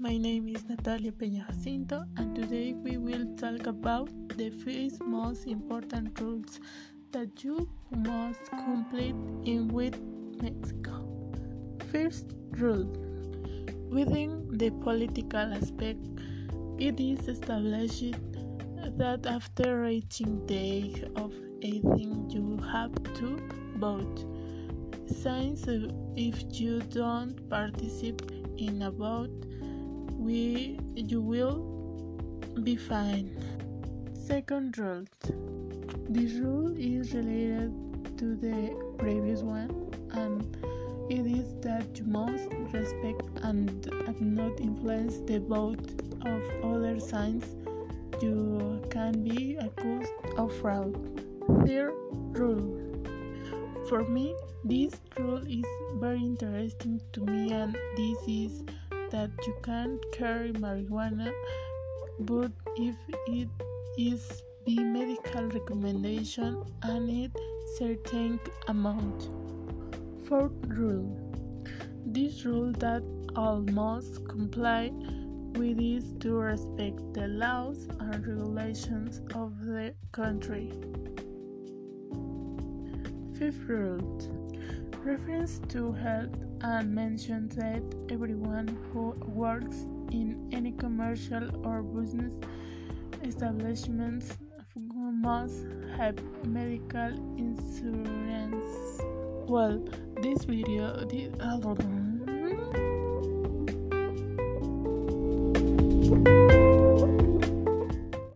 my name is Natalia Peña Jacinto, and today we will talk about the five most important rules that you must complete in with Mexico. First rule Within the political aspect, it is established that after reaching the age of 18, you have to vote. Since if you don't participate in a vote, we you will be fine. Second rule. This rule is related to the previous one and it is that you must respect and, and not influence the vote of other signs you can be accused of fraud. Third rule. For me, this rule is very interesting to me and this is that you can't carry marijuana, but if it is the medical recommendation and it certain amount. Fourth rule. This rule that all must comply with is to respect the laws and regulations of the country. Fifth rule. Reference to health uh, and mentions that everyone who works in any commercial or business establishments must have medical insurance. Well, this video, this,